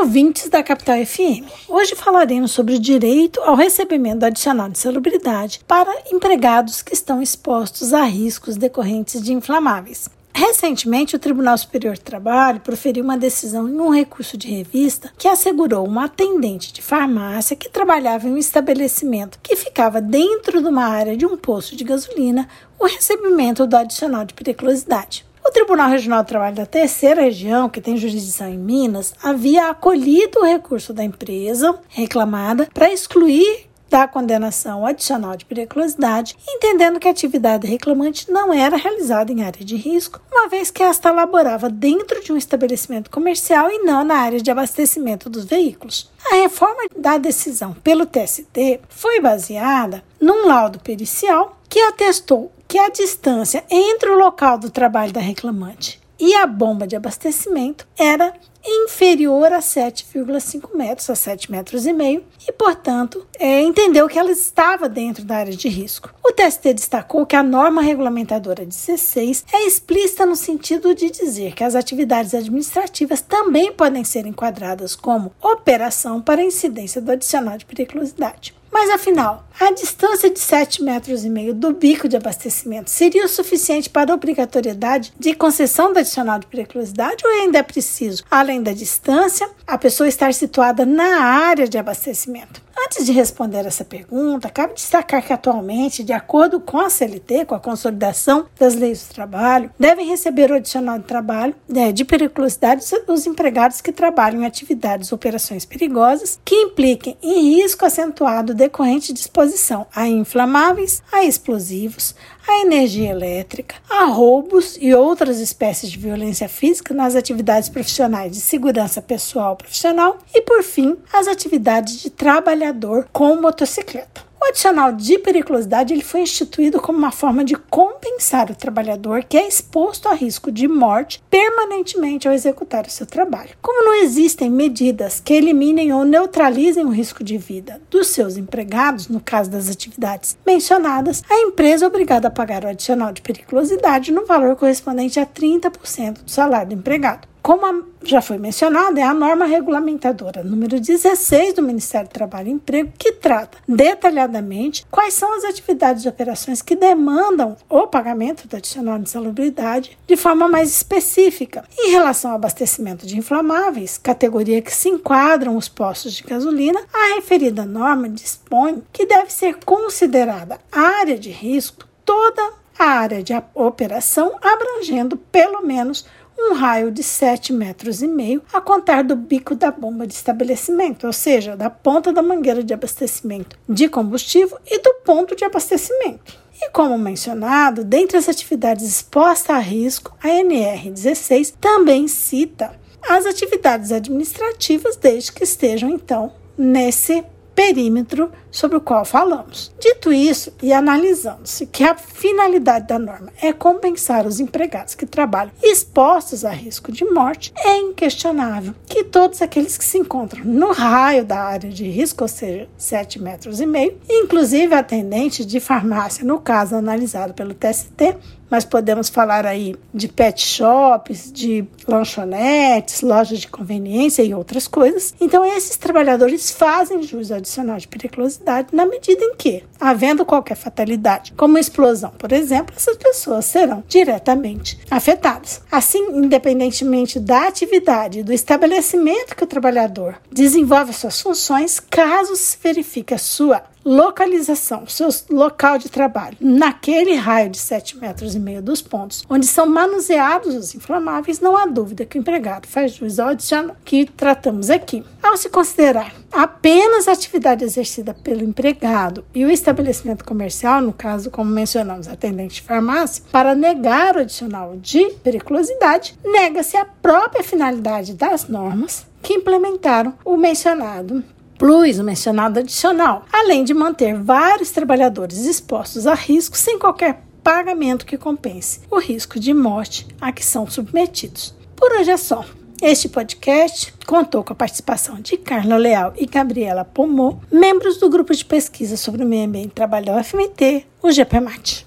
ouvintes da Capital FM. Hoje falaremos sobre o direito ao recebimento adicional de salubridade para empregados que estão expostos a riscos decorrentes de inflamáveis. Recentemente, o Tribunal Superior do Trabalho proferiu uma decisão em um recurso de revista que assegurou uma atendente de farmácia que trabalhava em um estabelecimento que ficava dentro de uma área de um posto de gasolina o recebimento do adicional de periculosidade. O Tribunal Regional do Trabalho da Terceira Região, que tem jurisdição em Minas, havia acolhido o recurso da empresa reclamada para excluir da condenação adicional de periculosidade, entendendo que a atividade reclamante não era realizada em área de risco, uma vez que esta laborava dentro de um estabelecimento comercial e não na área de abastecimento dos veículos. A reforma da decisão pelo TST foi baseada num laudo pericial que atestou que a distância entre o local do trabalho da reclamante e a bomba de abastecimento era inferior a 7,5 metros, a 7 metros e meio, e, portanto, é, entendeu que ela estava dentro da área de risco. O TST destacou que a norma regulamentadora 16 é explícita no sentido de dizer que as atividades administrativas também podem ser enquadradas como operação para incidência do adicional de periculosidade. Mas afinal, a distância de 7 metros e meio do bico de abastecimento seria o suficiente para a obrigatoriedade de concessão do adicional de periculosidade ou ainda é preciso, além da distância, a pessoa estar situada na área de abastecimento? Antes de responder essa pergunta, cabe destacar que atualmente, de acordo com a CLT, com a consolidação das leis do trabalho, devem receber o adicional de trabalho né, de periculosidade os empregados que trabalham em atividades ou operações perigosas que impliquem em risco acentuado decorrente de exposição a inflamáveis, a explosivos, a energia elétrica, a roubos e outras espécies de violência física nas atividades profissionais de segurança pessoal profissional e, por fim, as atividades de trabalhador com motocicleta. O adicional de periculosidade ele foi instituído como uma forma de compensar o trabalhador que é exposto a risco de morte permanentemente ao executar o seu trabalho. Como não existem medidas que eliminem ou neutralizem o risco de vida dos seus empregados, no caso das atividades mencionadas, a empresa é obrigada a pagar o adicional de periculosidade no valor correspondente a 30% do salário do empregado. Como já foi mencionado, é a norma regulamentadora número 16 do Ministério do Trabalho e Emprego que trata detalhadamente quais são as atividades e operações que demandam o pagamento do adicional de salubridade de forma mais específica. Em relação ao abastecimento de inflamáveis, categoria que se enquadram os postos de gasolina, a referida norma dispõe que deve ser considerada área de risco toda a área de operação abrangendo pelo menos um raio de 7 metros e meio a contar do bico da bomba de estabelecimento, ou seja, da ponta da mangueira de abastecimento de combustível e do ponto de abastecimento. E como mencionado, dentre as atividades expostas a risco, a NR16 também cita as atividades administrativas, desde que estejam então nesse perímetro sobre o qual falamos. Dito isso, e analisando-se que a finalidade da norma é compensar os empregados que trabalham expostos a risco de morte, é inquestionável que todos aqueles que se encontram no raio da área de risco, ou seja, 7 metros e meio, inclusive atendentes de farmácia, no caso analisado pelo TST, mas podemos falar aí de pet shops, de lanchonetes, lojas de conveniência e outras coisas. Então, esses trabalhadores fazem jus adicional de periculosidade na medida em que, havendo qualquer fatalidade, como explosão, por exemplo, essas pessoas serão diretamente afetadas. Assim, independentemente da atividade do estabelecimento que o trabalhador desenvolve suas funções, caso se verifique a sua localização, seu local de trabalho, naquele raio de 7 metros e meio dos pontos onde são manuseados os inflamáveis, não há dúvida que o empregado faz jus ao adicional que tratamos aqui. Ao se considerar apenas a atividade exercida pelo empregado e o estabelecimento comercial, no caso, como mencionamos, atendente de farmácia, para negar o adicional de periculosidade, nega-se a própria finalidade das normas que implementaram o mencionado plus o mencionado adicional, além de manter vários trabalhadores expostos a risco sem qualquer pagamento que compense o risco de morte a que são submetidos. Por hoje é só. Este podcast contou com a participação de Carla Leal e Gabriela Pomô, membros do grupo de pesquisa sobre o meio ambiente e trabalho da UFMT, o GPMAT.